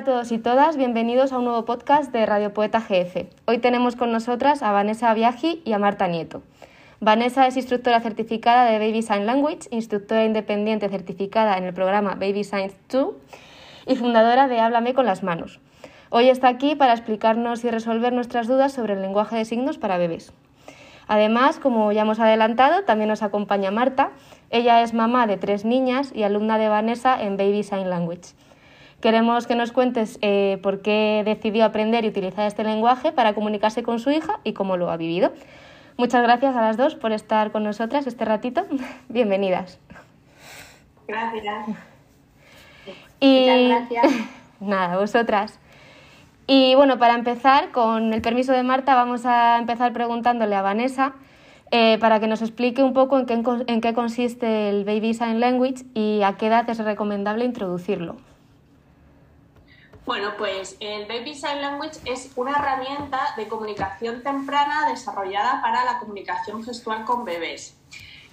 A todos y todas, bienvenidos a un nuevo podcast de Radio Poeta GF. Hoy tenemos con nosotras a Vanessa Viagi y a Marta Nieto. Vanessa es instructora certificada de Baby Sign Language, instructora independiente certificada en el programa Baby Signs 2 y fundadora de Háblame con las manos. Hoy está aquí para explicarnos y resolver nuestras dudas sobre el lenguaje de signos para bebés. Además, como ya hemos adelantado, también nos acompaña Marta. Ella es mamá de tres niñas y alumna de Vanessa en Baby Sign Language. Queremos que nos cuentes eh, por qué decidió aprender y utilizar este lenguaje para comunicarse con su hija y cómo lo ha vivido. Muchas gracias a las dos por estar con nosotras este ratito. Bienvenidas. Gracias. Y gracias. nada, vosotras. Y bueno, para empezar, con el permiso de Marta, vamos a empezar preguntándole a Vanessa eh, para que nos explique un poco en qué, en qué consiste el Baby Sign Language y a qué edad es recomendable introducirlo. Bueno, pues el Baby Sign Language es una herramienta de comunicación temprana desarrollada para la comunicación gestual con bebés.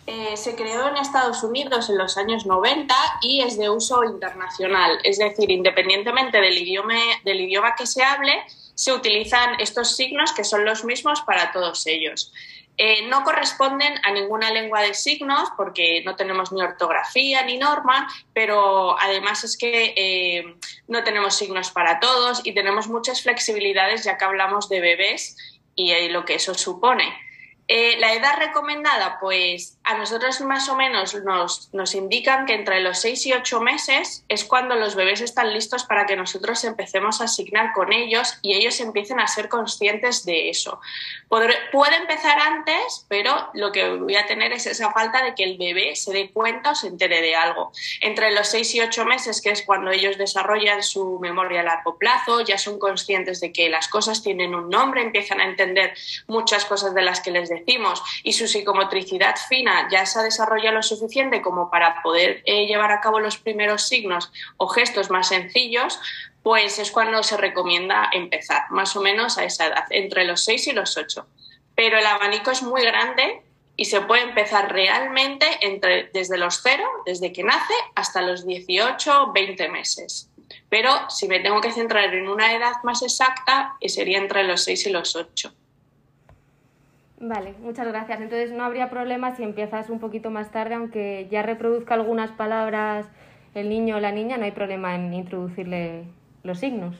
Eh, se creó en Estados Unidos en los años 90 y es de uso internacional, es decir, independientemente del idioma, del idioma que se hable, se utilizan estos signos que son los mismos para todos ellos. Eh, no corresponden a ninguna lengua de signos porque no tenemos ni ortografía ni norma, pero además es que eh, no tenemos signos para todos y tenemos muchas flexibilidades ya que hablamos de bebés y eh, lo que eso supone. La edad recomendada, pues a nosotros más o menos nos, nos, indican que entre los 6 y 8 meses es cuando los bebés están listos para que nosotros empecemos a asignar con ellos y ellos empiecen a ser conscientes de eso. puede empezar antes, pero lo que voy a tener es esa falta de que el bebé se dé cuenta o se entere de algo. Entre los 6 y 8 meses, que es cuando ellos desarrollan su memoria a largo plazo, ya son conscientes de que las cosas tienen un nombre, empiezan a entender muchas cosas de las que les decimos y su psicomotricidad fina ya se ha desarrollado lo suficiente como para poder eh, llevar a cabo los primeros signos o gestos más sencillos, pues es cuando se recomienda empezar, más o menos a esa edad, entre los 6 y los 8. Pero el abanico es muy grande y se puede empezar realmente entre, desde los 0, desde que nace, hasta los 18, 20 meses. Pero si me tengo que centrar en una edad más exacta, eh, sería entre los 6 y los 8. Vale, muchas gracias. Entonces no habría problema si empiezas un poquito más tarde, aunque ya reproduzca algunas palabras el niño o la niña, no hay problema en introducirle los signos.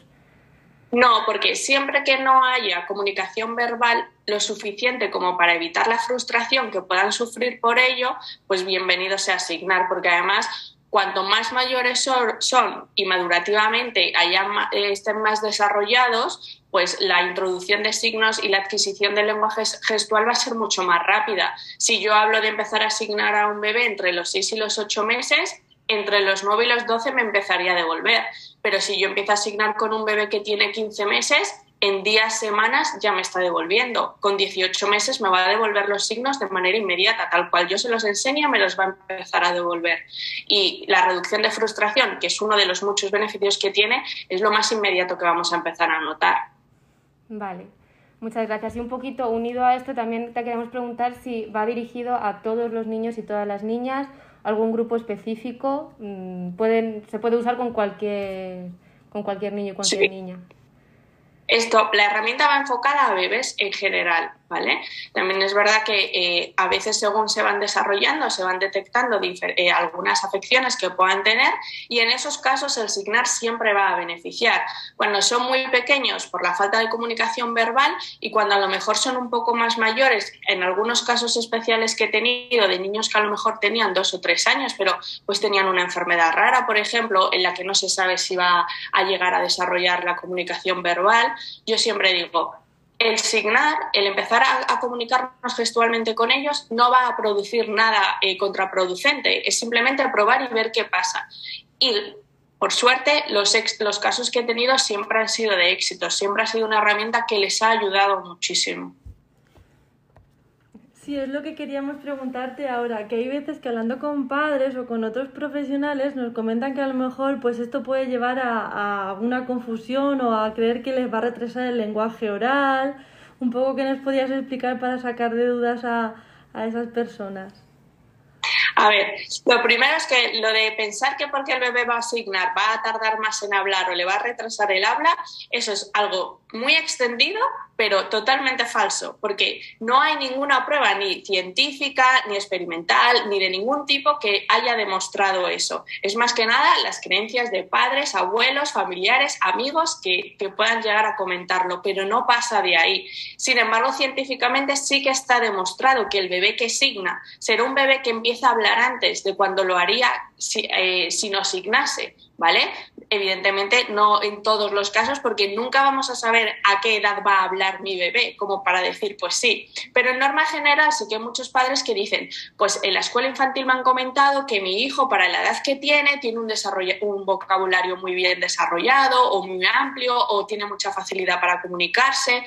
No, porque siempre que no haya comunicación verbal lo suficiente como para evitar la frustración que puedan sufrir por ello, pues bienvenido sea asignar, porque además cuanto más mayores son, y madurativamente hayan, eh, estén más desarrollados, pues la introducción de signos y la adquisición del lenguaje gestual va a ser mucho más rápida. Si yo hablo de empezar a asignar a un bebé entre los 6 y los 8 meses, entre los 9 y los 12 me empezaría a devolver. Pero si yo empiezo a asignar con un bebé que tiene 15 meses, en días, semanas ya me está devolviendo. Con 18 meses me va a devolver los signos de manera inmediata, tal cual yo se los enseño, me los va a empezar a devolver. Y la reducción de frustración, que es uno de los muchos beneficios que tiene, es lo más inmediato que vamos a empezar a notar. Vale, muchas gracias. Y un poquito unido a esto, también te queremos preguntar si va dirigido a todos los niños y todas las niñas, algún grupo específico, mm, pueden, se puede usar con cualquier, con cualquier niño y cualquier niña. Esto, la herramienta va enfocada a bebés en general, ¿vale? También es verdad que eh, a veces según se van desarrollando, se van detectando eh, algunas afecciones que puedan tener y en esos casos el signar siempre va a beneficiar. Cuando son muy pequeños por la falta de comunicación verbal y cuando a lo mejor son un poco más mayores, en algunos casos especiales que he tenido de niños que a lo mejor tenían dos o tres años, pero pues tenían una enfermedad rara, por ejemplo, en la que no se sabe si va a llegar a desarrollar la comunicación verbal, yo siempre digo, el signar, el empezar a, comunicarnos gestualmente con ellos, no va a producir nada eh, contraproducente, es simplemente probar y ver qué pasa. Y por suerte, los, los casos que he tenido siempre han sido de éxito, siempre ha sido una herramienta que les ha ayudado muchísimo. Sí, es lo que queríamos preguntarte ahora, que hay veces que hablando con padres o con otros profesionales nos comentan que a lo mejor pues esto puede llevar a, a una confusión o a creer que les va a retrasar el lenguaje oral. Un poco que nos podías explicar para sacar de dudas a, a esas personas. A ver, lo primero es que lo de pensar que porque el bebé va a asignar va a tardar más en hablar o le va a retrasar el habla, eso es algo muy extendido, pero totalmente falso, porque no hay ninguna prueba ni científica, ni experimental, ni de ningún tipo que haya demostrado eso. Es más que nada las creencias de padres, abuelos, familiares, amigos que, que puedan llegar a comentarlo, pero no pasa de ahí. Sin embargo, científicamente sí que está demostrado que el bebé que signa será un bebé que empieza a hablar antes de cuando lo haría si, eh, si no signase, ¿vale? Evidentemente no en todos los casos porque nunca vamos a saber a qué edad va a hablar mi bebé, como para decir, pues sí. Pero en norma general sí que hay muchos padres que dicen, pues en la escuela infantil me han comentado que mi hijo para la edad que tiene tiene un, un vocabulario muy bien desarrollado o muy amplio o tiene mucha facilidad para comunicarse.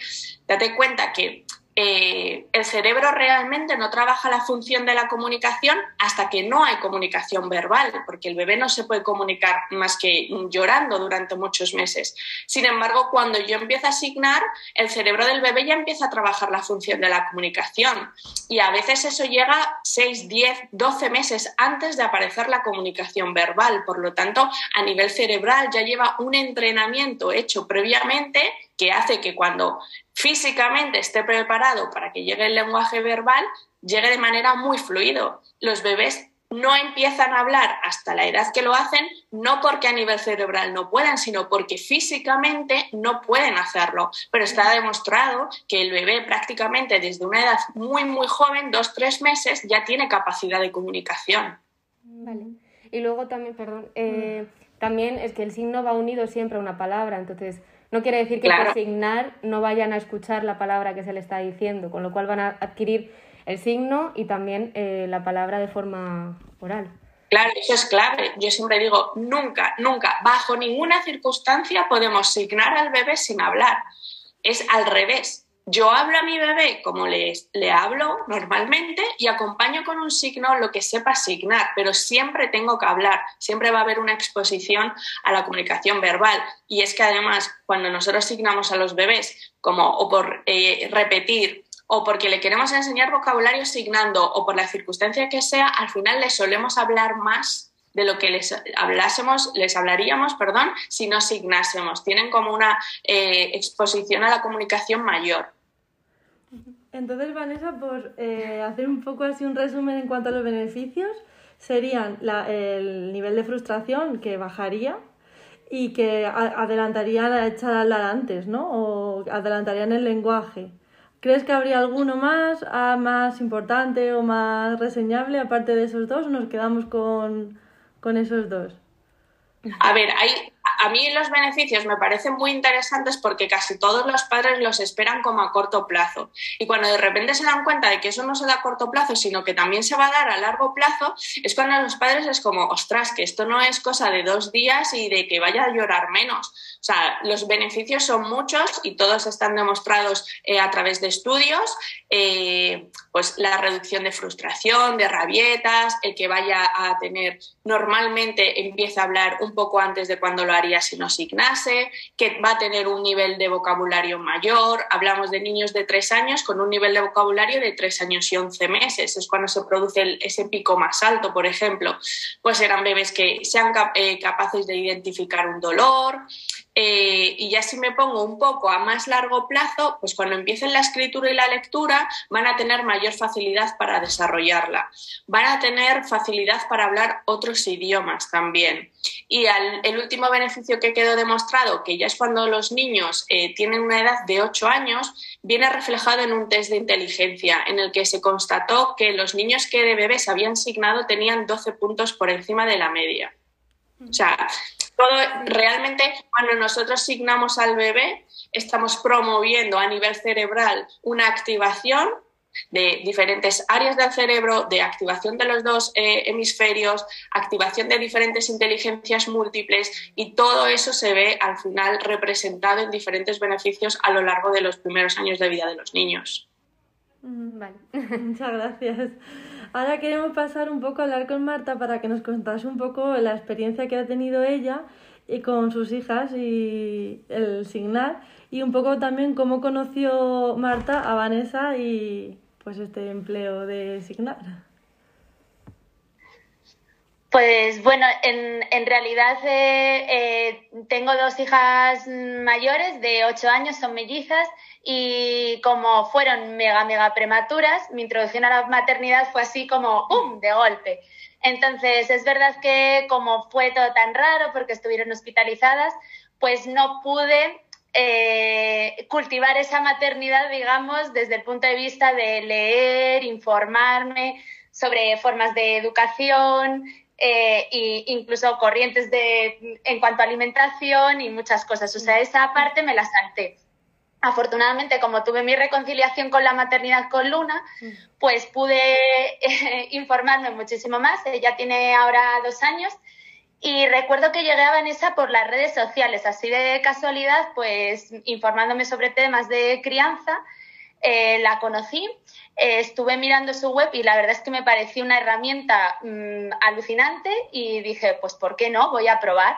Date cuenta que eh, el cerebro realmente no trabaja la función de la comunicación hasta que no hay comunicación verbal, porque el bebé no se puede comunicar más que llorando durante muchos meses. Sin embargo, cuando yo empiezo a asignar, el cerebro del bebé ya empieza a trabajar la función de la comunicación. Y a veces eso llega 6, 10, 12 meses antes de aparecer la comunicación verbal. Por lo tanto, a nivel cerebral ya lleva un entrenamiento hecho previamente que hace que cuando físicamente esté preparado para que llegue el lenguaje verbal, llegue de manera muy fluido. Los bebés no empiezan a hablar hasta la edad que lo hacen, no porque a nivel cerebral no puedan, sino porque físicamente no pueden hacerlo. Pero está demostrado que el bebé prácticamente desde una edad muy, muy joven, dos, tres meses, ya tiene capacidad de comunicación. Vale. Y luego también, perdón, eh, también es que el signo va unido siempre a una palabra, entonces no quiere decir que por signar no vayan a escuchar la palabra que se le está diciendo, con lo cual van a adquirir el signo y también eh, la palabra de forma oral. Claro, eso es clave. Yo siempre digo, nunca, nunca, bajo ninguna circunstancia podemos signar al bebé sin hablar. Es al revés. Yo hablo a mi bebé como le, le hablo normalmente y acompaño con un signo lo que sepa signar, pero siempre tengo que hablar, siempre va a haber una exposición a la comunicación verbal. Y es que además, cuando nosotros signamos a los bebés, como o por eh, repetir o porque le queremos enseñar vocabulario signando o por la circunstancia que sea, al final les solemos hablar más de lo que les hablásemos, les hablaríamos, perdón, si no signásemos. Tienen como una eh, exposición a la comunicación mayor. Entonces, Vanessa, por eh, hacer un poco así un resumen en cuanto a los beneficios, serían el nivel de frustración que bajaría y que adelantaría la hablar antes, ¿no? O adelantarían el lenguaje. ¿Crees que habría alguno más, más importante o más reseñable aparte de esos dos nos quedamos con, con esos dos? A ver, hay, a mí los beneficios me parecen muy interesantes porque casi todos los padres los esperan como a corto plazo. Y cuando de repente se dan cuenta de que eso no se da a corto plazo, sino que también se va a dar a largo plazo, es cuando los padres es como, ostras, que esto no es cosa de dos días y de que vaya a llorar menos. O sea, los beneficios son muchos y todos están demostrados eh, a través de estudios. Eh, pues la reducción de frustración, de rabietas, el que vaya a tener, normalmente empieza a hablar un poco antes de cuando lo haría si no signase, que va a tener un nivel de vocabulario mayor. Hablamos de niños de tres años con un nivel de vocabulario de tres años y once meses. Es cuando se produce ese pico más alto, por ejemplo. Pues eran bebés que sean eh, capaces de identificar un dolor, eh, y ya si me pongo un poco a más largo plazo, pues cuando empiecen la escritura y la lectura van a tener mayor facilidad para desarrollarla. Van a tener facilidad para hablar otros idiomas también. Y el último beneficio que quedó demostrado, que ya es cuando los niños eh, tienen una edad de 8 años, viene reflejado en un test de inteligencia en el que se constató que los niños que de bebés habían signado tenían 12 puntos por encima de la media. O sea, realmente cuando nosotros signamos al bebé, estamos promoviendo a nivel cerebral una activación de diferentes áreas del cerebro, de activación de los dos eh, hemisferios, activación de diferentes inteligencias múltiples y todo eso se ve al final representado en diferentes beneficios a lo largo de los primeros años de vida de los niños. Mm, vale, muchas gracias. Ahora queremos pasar un poco a hablar con Marta para que nos contase un poco la experiencia que ha tenido ella y con sus hijas y el signar y un poco también cómo conoció Marta a Vanessa y pues este empleo de signar. Pues bueno, en, en realidad eh, eh, tengo dos hijas mayores de 8 años, son mellizas, y como fueron mega, mega prematuras, mi introducción a la maternidad fue así como ¡pum! de golpe. Entonces, es verdad que como fue todo tan raro porque estuvieron hospitalizadas, pues no pude eh, cultivar esa maternidad, digamos, desde el punto de vista de leer, informarme sobre formas de educación, eh, incluso corrientes de, en cuanto a alimentación y muchas cosas. O sea, esa parte me la salté. Afortunadamente, como tuve mi reconciliación con la maternidad con Luna, pues pude eh, informarme muchísimo más. Ella tiene ahora dos años y recuerdo que llegué a Vanessa por las redes sociales, así de casualidad, pues informándome sobre temas de crianza eh, la conocí, eh, estuve mirando su web y la verdad es que me pareció una herramienta mm, alucinante y dije, pues ¿por qué no? Voy a probar.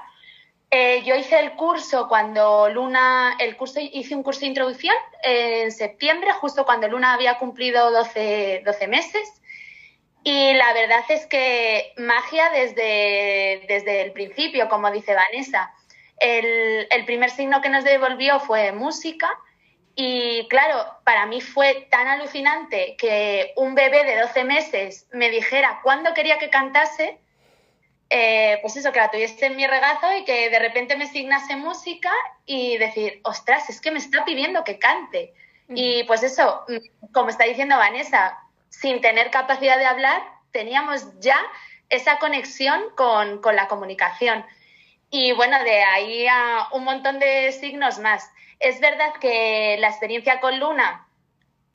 Eh, yo hice el curso cuando Luna, el curso, hice un curso de introducción en septiembre, justo cuando Luna había cumplido 12, 12 meses. Y la verdad es que magia desde, desde el principio, como dice Vanessa. El, el primer signo que nos devolvió fue música y claro, para mí fue tan alucinante que un bebé de 12 meses me dijera cuándo quería que cantase, eh, pues eso, que la tuviese en mi regazo y que de repente me signase música y decir, ostras, es que me está pidiendo que cante. Y pues eso, como está diciendo Vanessa, sin tener capacidad de hablar, teníamos ya esa conexión con, con la comunicación. Y bueno, de ahí a un montón de signos más. Es verdad que la experiencia con Luna,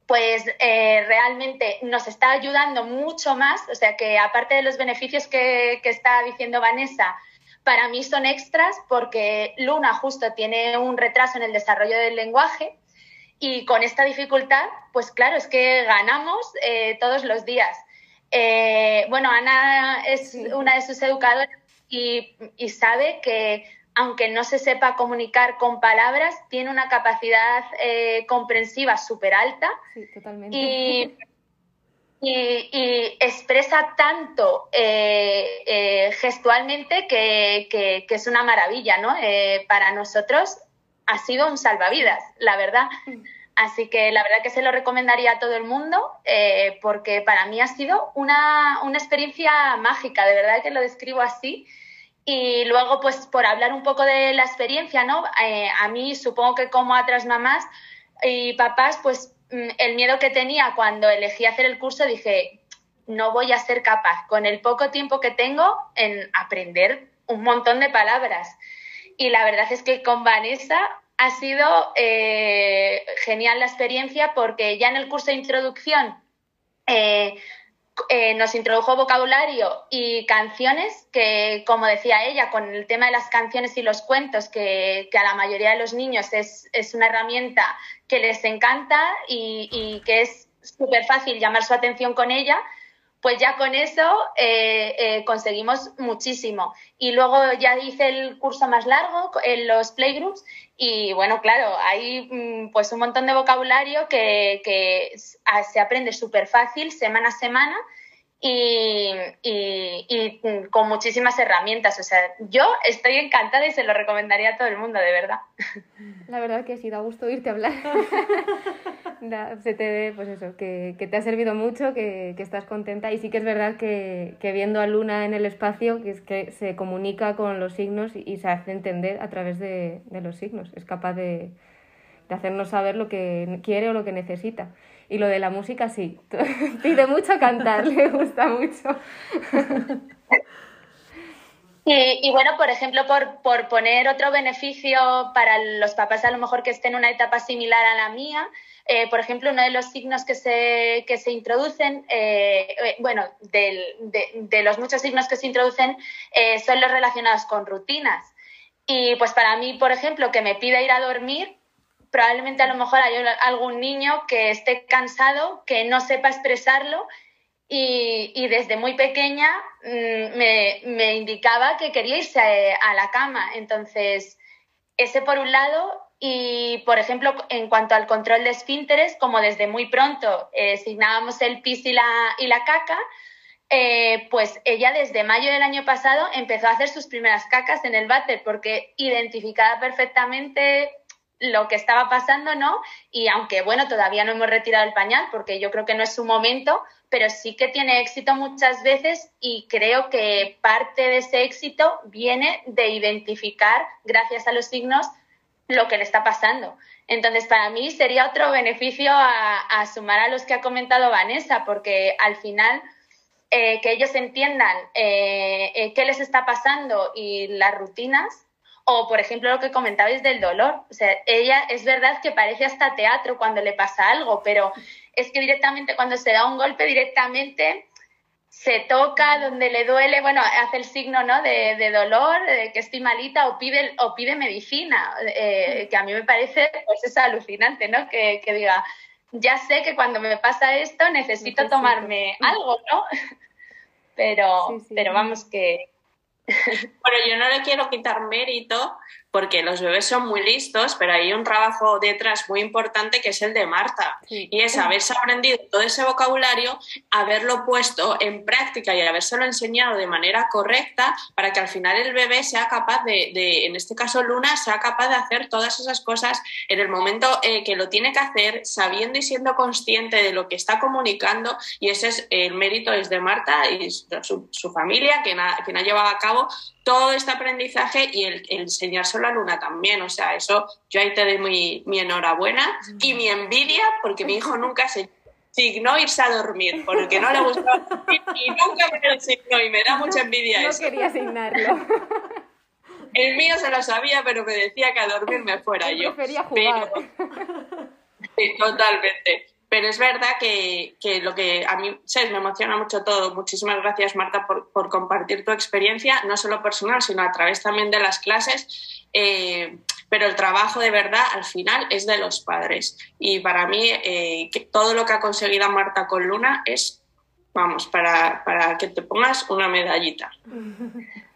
pues eh, realmente nos está ayudando mucho más, o sea que aparte de los beneficios que, está diciendo Vanessa, para mí son extras porque Luna justo tiene un retraso en el desarrollo del lenguaje y con esta dificultad, pues claro, es que ganamos eh, todos los días. Eh, bueno, Ana es una de sus educadoras y, y sabe que aunque no se sepa comunicar con palabras, tiene una capacidad eh, comprensiva súper alta. Y, expresa tanto eh, eh, gestualmente que, es una maravilla, ¿no? para nosotros ha sido un salvavidas, la verdad. Así que la verdad que se lo recomendaría a todo el mundo porque para mí ha sido una, una experiencia mágica, de verdad que lo describo así. Y luego, pues por hablar un poco de la experiencia, ¿no? Eh, a mí, supongo que como a otras mamás y papás, pues mm, el miedo que tenía cuando elegí hacer el curso, dije, no voy a ser capaz, con el poco tiempo que tengo, en aprender un montón de palabras. Y la verdad es que con Vanessa ha sido eh, genial la experiencia porque ya en el curso de introducción eh, eh, nos introdujo vocabulario y canciones que, como decía ella, con el tema de las canciones y los cuentos, que, a la mayoría de los niños es, una herramienta que les encanta y, que es súper fácil llamar su atención con ella, pues ya con eso eh, eh, conseguimos muchísimo. Y luego ya hice el curso más largo en los playgroups y bueno, claro, hay mm, pues un montón de vocabulario que, que se aprende súper fácil semana a semana y, y, con muchísimas herramientas. O sea, yo estoy encantada y se lo recomendaría a todo el mundo, de verdad. La verdad que sí, da gusto oírte hablar. se te ve, pues eso, que, que, te ha servido mucho, que, que, estás contenta. Y sí que es verdad que, que, viendo a Luna en el espacio, que es que se comunica con los signos y, se hace entender a través de, de los signos. Es capaz de, de hacernos saber lo que quiere o lo que necesita. Y lo de la música sí, pide mucho cantar, le gusta mucho. Y, bueno, por ejemplo, por, por, poner otro beneficio para los papás a lo mejor que estén en una etapa similar a la mía, eh, por ejemplo, uno de los signos que se, que se introducen, eh, eh, bueno, de, de, los muchos signos que se introducen son los relacionados con rutinas. Y pues para mí, por ejemplo, que me pida ir a dormir, probablemente a lo mejor hay algún niño que esté cansado, que no sepa expresarlo y, desde muy pequeña mm, me, indicaba que quería irse a, la cama. Entonces, ese por un lado. Y, por ejemplo, en cuanto al control de esfínteres, como desde muy pronto eh, asignábamos el pis y la, y la caca, eh, pues ella desde mayo del año pasado empezó a hacer sus primeras cacas en el váter porque identificaba perfectamente lo que estaba pasando, ¿no? Y aunque, bueno, todavía no hemos retirado el pañal porque yo creo que no es su momento, pero sí que tiene éxito muchas veces y creo que parte de ese éxito viene de identificar, gracias a los signos, lo que le está pasando. Entonces, para mí sería otro beneficio a, sumar a los que ha comentado Vanessa, porque al final eh, que ellos entiendan eh, eh, qué les está pasando y las rutinas, o por ejemplo lo que comentabais del dolor. O sea, ella es verdad que parece hasta teatro cuando le pasa algo, pero es que directamente cuando se da un golpe, directamente se toca donde le duele, bueno, hace el signo ¿no? de, dolor, de que estoy malita o pide, o pide medicina, que a mí me parece pues es alucinante, ¿no? Que, que diga, ya sé que cuando me pasa esto necesito, tomarme algo, ¿no? Pero, pero vamos que... Bueno, yo no le quiero quitar mérito porque los bebés son muy listos, pero hay un trabajo detrás muy importante que es el de Marta. Y es haberse aprendido todo ese vocabulario, haberlo puesto en práctica y habérselo enseñado de manera correcta para que al final el bebé sea capaz de, en este caso Luna, sea capaz de hacer todas esas cosas en el momento eh, que lo tiene que hacer, sabiendo y siendo consciente de lo que está comunicando. Y ese es el mérito es de Marta y su, familia, quien ha, quien ha llevado a cabo todo este aprendizaje y el, enseñárselo a Luna también. O sea, eso yo ahí te doy mi, mi enhorabuena y mi envidia porque mi hijo nunca se signó irse a dormir porque no le gustaba y nunca me lo signó y me da mucha envidia no eso. No quería asignarlo. El mío se lo sabía, pero me decía que a dormir me fuera yo. Prefería jugar. Sí, totalmente. Pero es verdad que, lo que a mí ¿sabes? me emociona mucho todo. Muchísimas gracias, Marta, por, compartir tu experiencia, no solo personal, sino a través también de las clases. Eh, pero el trabajo de verdad al final es de los padres. Y para mí, eh, que todo lo que ha conseguido Marta con Luna es, vamos, para, para que te pongas una medallita.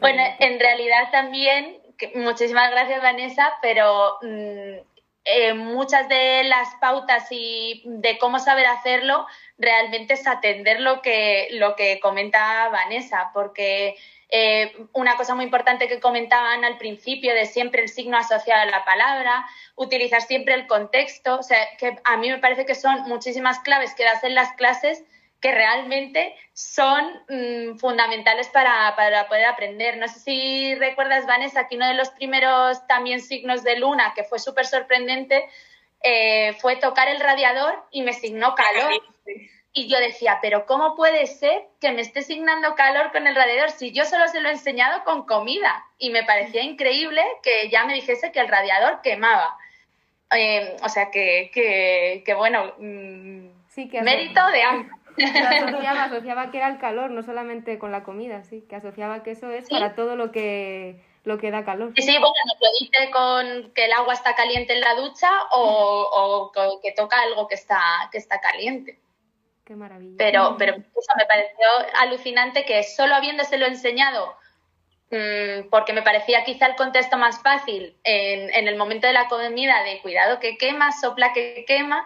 Bueno, en realidad también, muchísimas gracias Vanessa, pero mm, eh, muchas de las pautas y de cómo saber hacerlo realmente es atender lo que, lo que comenta Vanessa, porque eh, una cosa muy importante que comentaban al principio de siempre el signo asociado a la palabra, utilizar siempre el contexto, o sea, que a mí me parece que son muchísimas claves que das en las clases que realmente son mm, fundamentales para, poder aprender. No sé si recuerdas, Vanessa, que uno de los primeros también signos de luna que fue súper sorprendente eh, fue tocar el radiador y me signó calor. Y yo decía, pero ¿cómo puede ser que me esté signando calor con el radiador si yo solo se lo he enseñado con comida? Y me parecía increíble que ya me dijese que el radiador quemaba. Eh, o sea que, que, bueno, mm, sí, que mérito de ambos asociaba, asociaba que era el calor, no solamente con la comida, sí, que asociaba que eso es para todo lo que lo que da calor. Sí, bueno, nos lo dice con que el agua está caliente en la ducha o, que toca algo que está, que está caliente. Qué maravilla. Pero, pero eso me pareció alucinante que solo habiéndoselo enseñado, mm, porque me parecía quizá el contexto más fácil en, en el momento de la comida de cuidado que quema, sopla que quema,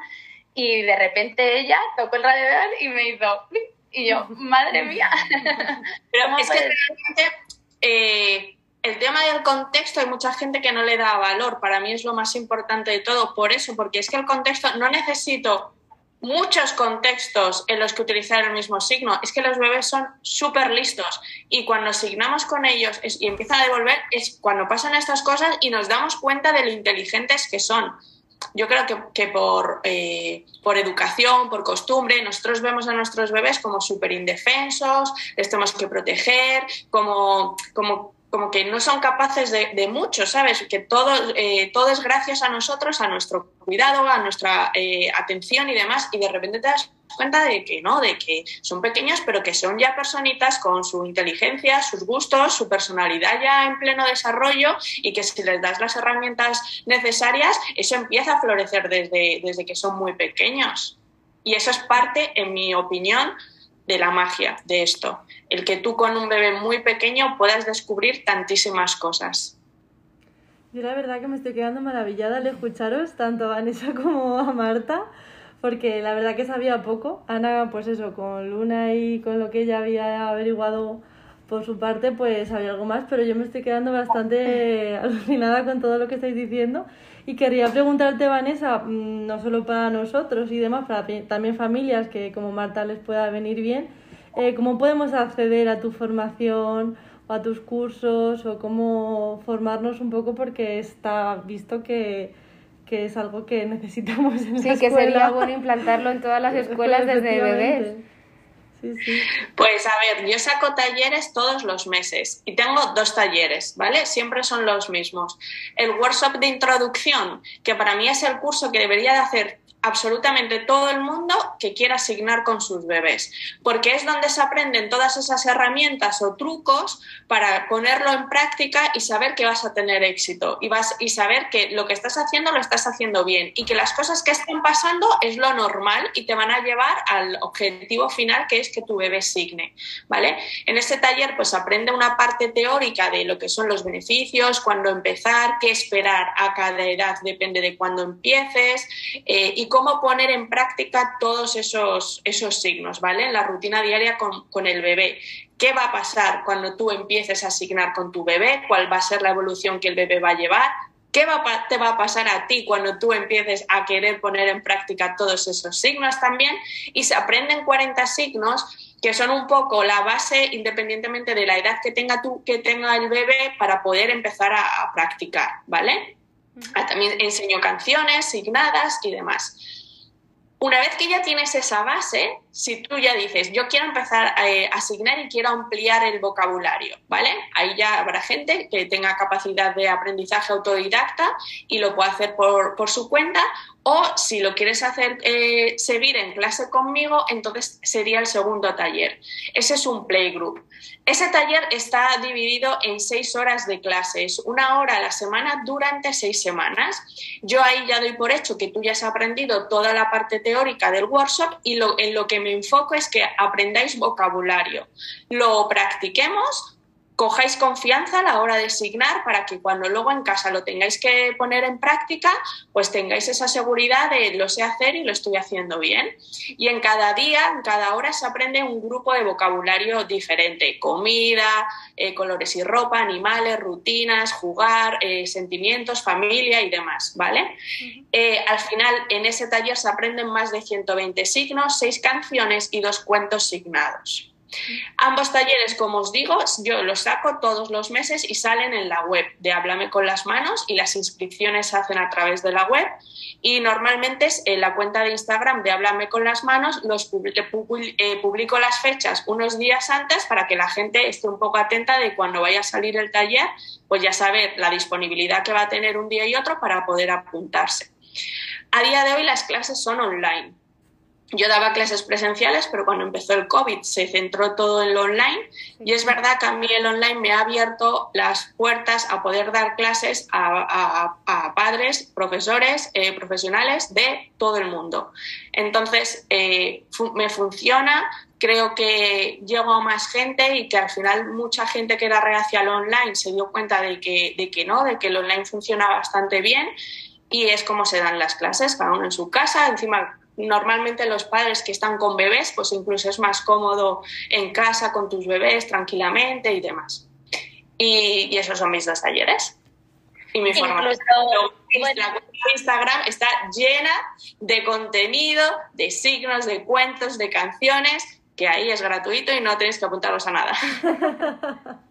y de repente ella tocó el radiador y me hizo y yo, madre mía. Pero es que realmente eh, el tema del contexto hay mucha gente que no le da valor. Para mí es lo más importante de todo. Por eso, porque es que el contexto no necesito muchos contextos en los que utilizar el mismo signo. Es que los bebés son súper listos y cuando asignamos con ellos y empiezan a devolver es cuando pasan estas cosas y nos damos cuenta de lo inteligentes que son yo creo que, por, eh, por educación, por costumbre, nosotros vemos a nuestros bebés como súper indefensos, les tenemos que proteger, como, como como que no son capaces de, mucho, ¿sabes? Que todo, eh, todo es gracias a nosotros, a nuestro cuidado, a nuestra eh, atención y demás, y de repente te das cuenta de que no, de que son pequeños, pero que son ya personitas con su inteligencia, sus gustos, su personalidad ya en pleno desarrollo y que si les das las herramientas necesarias, eso empieza a florecer desde, desde que son muy pequeños. Y eso es parte, en mi opinión, de la magia de esto, el que tú con un bebé muy pequeño puedas descubrir tantísimas cosas. Yo la verdad que me estoy quedando maravillada al escucharos, tanto a Vanessa como a Marta, porque la verdad que sabía poco. Ana, pues eso, con Luna y con lo que ella había averiguado por su parte, pues sabía algo más, pero yo me estoy quedando bastante alucinada con todo lo que estáis diciendo. Y quería preguntarte, Vanessa, mm, no solo para nosotros y demás, para también familias que como Marta les pueda venir bien, eh, ¿cómo podemos acceder a tu formación o a tus cursos o cómo formarnos un poco? Porque está visto que que es algo que necesitamos en sí, la que sería bueno implantarlo en todas las escuelas desde bebés. Sí, sí. Pues a ver, yo saco talleres todos los meses y tengo dos talleres, ¿vale? Siempre son los mismos. El workshop de introducción, que para mí es el curso que debería de hacer absolutamente todo el mundo que quiera asignar con sus bebés, porque es donde se aprenden todas esas herramientas o trucos para ponerlo en práctica y saber que vas a tener éxito y, vas, y saber que lo que estás haciendo lo estás haciendo bien y que las cosas que estén pasando es lo normal y te van a llevar al objetivo final que es que tu bebé signe, ¿vale? En este taller pues aprende una parte teórica de lo que son los beneficios, cuándo empezar, qué esperar a cada edad, depende de cuándo empieces eh, y cómo poner en práctica todos esos, esos signos, ¿vale? En la rutina diaria con, con el bebé. ¿Qué va a pasar cuando tú empieces a asignar con tu bebé? ¿Cuál va a ser la evolución que el bebé va a llevar? ¿Qué va te va a pasar a ti cuando tú empieces a querer poner en práctica todos esos signos también? Y se aprenden 40 signos que son un poco la base, independientemente de la edad que tenga, tú, que tenga el bebé, para poder empezar a, a practicar, ¿vale? Ah, también enseño canciones, signadas y demás. Una vez que ya tienes esa base, si tú ya dices, yo quiero empezar a asignar y quiero ampliar el vocabulario, ¿vale? Ahí ya habrá gente que tenga capacidad de aprendizaje autodidacta y lo puede hacer por, por su cuenta o si lo quieres hacer eh, servir en clase conmigo, entonces sería el segundo taller. Ese es un playgroup. Ese taller está dividido en seis horas de clases, una hora a la semana durante seis semanas. Yo ahí ya doy por hecho que tú ya has aprendido toda la parte teórica del workshop y lo, en lo que me enfoco es que aprendáis vocabulario, lo practiquemos cojáis confianza a la hora de asignar para que cuando luego en casa lo tengáis que poner en práctica, pues tengáis esa seguridad de lo sé hacer y lo estoy haciendo bien. Y en cada día, en cada hora se aprende un grupo de vocabulario diferente, comida, eh, colores y ropa, animales, rutinas, jugar, eh, sentimientos, familia y demás, ¿vale? Eh, al final, en ese taller se aprenden más de 120 signos, 6 canciones y dos cuentos signados. Ambos talleres, como os digo, yo los saco todos los meses y salen en la web de Háblame con las manos y las inscripciones se hacen a través de la web y normalmente en la cuenta de Instagram de Háblame con las manos los eh, publico las fechas unos días antes para que la gente esté un poco atenta de cuando vaya a salir el taller, pues ya saber la disponibilidad que va a tener un día y otro para poder apuntarse. A día de hoy las clases son online yo daba clases presenciales, pero cuando empezó el COVID se centró todo en lo online y es verdad que a mí el online me ha abierto las puertas a poder dar clases a, padres, profesores, eh, profesionales de todo el mundo. Entonces, eh, me funciona, creo que llego a más gente y que al final mucha gente que era reacia al online se dio cuenta de que, de que no, de que el online funciona bastante bien y es como se dan las clases, cada uno en su casa, encima normalmente los padres que están con bebés, pues incluso es más cómodo en casa con tus bebés tranquilamente y demás. Y, esos son mis dos talleres. Y mi formación. La Instagram está llena de contenido, de signos, de cuentos, de canciones, que ahí es gratuito y no tenéis que apuntaros a nada.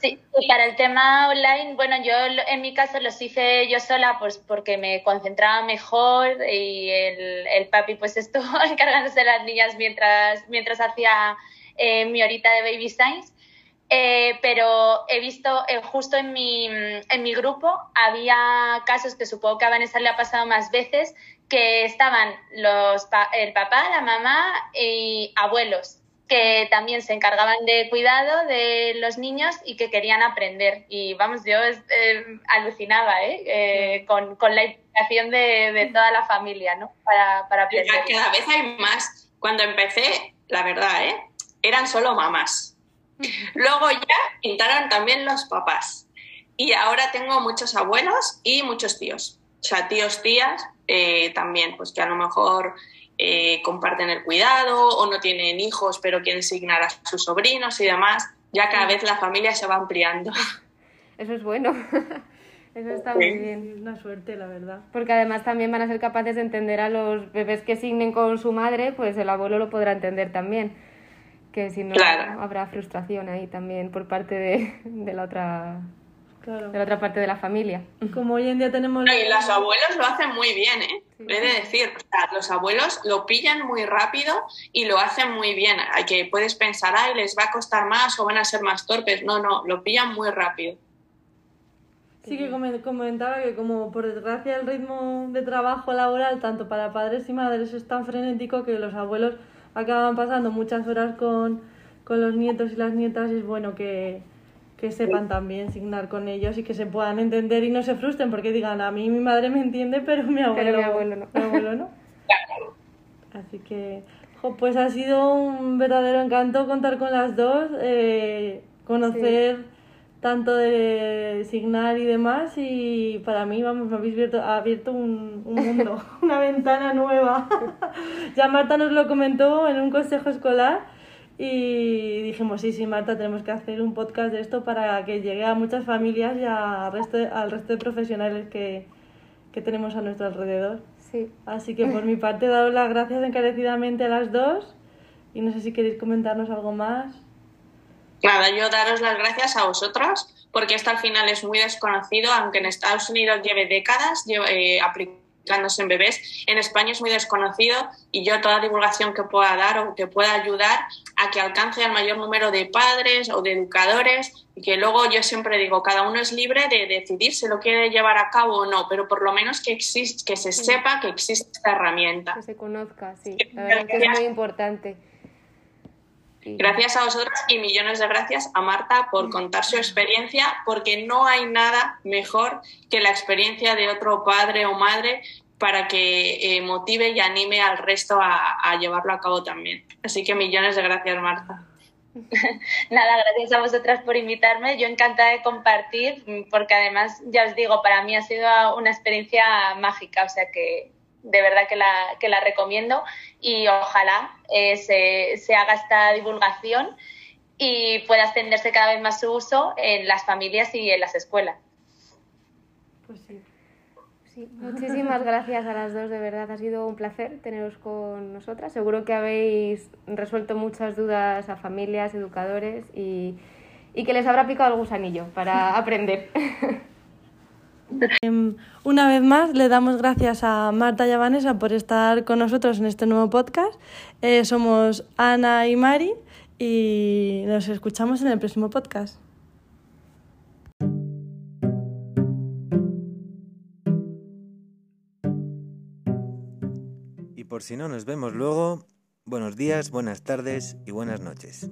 Sí, y para el tema online, bueno, yo en mi caso los hice yo sola pues porque me concentraba mejor y el, el papi pues estuvo encargándose de las niñas mientras, mientras hacía eh, mi horita de Baby Science. Eh, pero he visto eh, justo en mi, en mi grupo había casos que supongo que a Vanessa le ha pasado más veces que estaban los, el papá, la mamá y abuelos que también se encargaban de cuidado de los niños y que querían aprender. Y vamos, yo eh, alucinaba ¿eh? eh con, con, la implicación de, de, toda la familia ¿no? para, para aprender. Cada vez hay más. Cuando empecé, la verdad, ¿eh? eran solo mamás. Luego ya entraron también los papás. Y ahora tengo muchos abuelos y muchos tíos. o sea, tíos, tías, eh, también, pues que a lo mejor eh, comparten el cuidado o no tienen hijos pero quieren asignar a sus sobrinos y demás, ya cada vez la familia se va ampliando. Eso es bueno. Eso está muy bien. Es una suerte, la verdad. Porque además también van a ser capaces de entender a los bebés que signen con su madre, pues el abuelo lo podrá entender también. Que si no, habrá frustración ahí también por parte de, de la otra de la otra parte de la familia. Como hoy en día tenemos... y los abuelos lo hacen muy bien, ¿eh? He de decir, los abuelos lo pillan muy rápido y lo hacen muy bien. Hay que puedes pensar, ay, les va a costar más o van a ser más torpes. No, no, lo pillan muy rápido. Sí que comentaba que como por desgracia el ritmo de trabajo laboral, tanto para padres y madres, es tan frenético que los abuelos acaban pasando muchas horas con, con los nietos y las nietas y es bueno que, que sepan también signar con ellos y que se puedan entender y no se frustren porque digan, a mí mi madre me entiende, pero mi abuelo, mi abuelo no. Mi abuelo no. Así que, pues ha sido un verdadero encanto contar con las dos, eh, conocer tanto de signar y demás y para mí, vamos, me habéis abierto, abierto un, un mundo, una ventana nueva. ya Marta nos lo comentó en un consejo escolar y dijimos, sí, sí, Marta, tenemos que hacer un podcast de esto para que llegue a muchas familias y al resto, al resto de profesionales que, que tenemos a nuestro alrededor. Sí. Así que por mi parte, he dado las gracias encarecidamente a las dos y no sé si queréis comentarnos algo más. Nada, yo daros las gracias a vosotros porque esto al final es muy desconocido, aunque en Estados Unidos lleve décadas eh, en bebés. En España es muy desconocido y yo toda divulgación que pueda dar o que pueda ayudar a que alcance al mayor número de padres o de educadores y que luego yo siempre digo, cada uno es libre de decidir si lo quiere llevar a cabo o no, pero por lo menos que, existe, que se sepa que existe esta herramienta. Que se conozca, sí. La verdad que es muy importante. Gracias a vosotros y millones de gracias a Marta por contar su experiencia, porque no hay nada mejor que la experiencia de otro padre o madre para que eh, motive y anime al resto a, llevarlo a cabo también. Así que millones de gracias, Marta. Nada, gracias a vosotras por invitarme. Yo encantada de compartir, porque además, ya os digo, para mí ha sido una experiencia mágica, o sea que de verdad que la, que la recomiendo y ojalá eh, se, se, haga esta divulgación y pueda extenderse cada vez más su uso en las familias y en las escuelas. Pues sí. sí. Muchísimas gracias a las dos, de verdad. Ha sido un placer teneros con nosotras. Seguro que habéis resuelto muchas dudas a familias, educadores y, y que les habrá picado el gusanillo para aprender. Em, una vez más, le damos gracias a Marta y a Vanessa por estar con nosotros en este nuevo podcast. Eh, somos Ana y Mari y nos escuchamos en el próximo podcast. Y por si no nos vemos luego, buenos días, buenas tardes y buenas noches.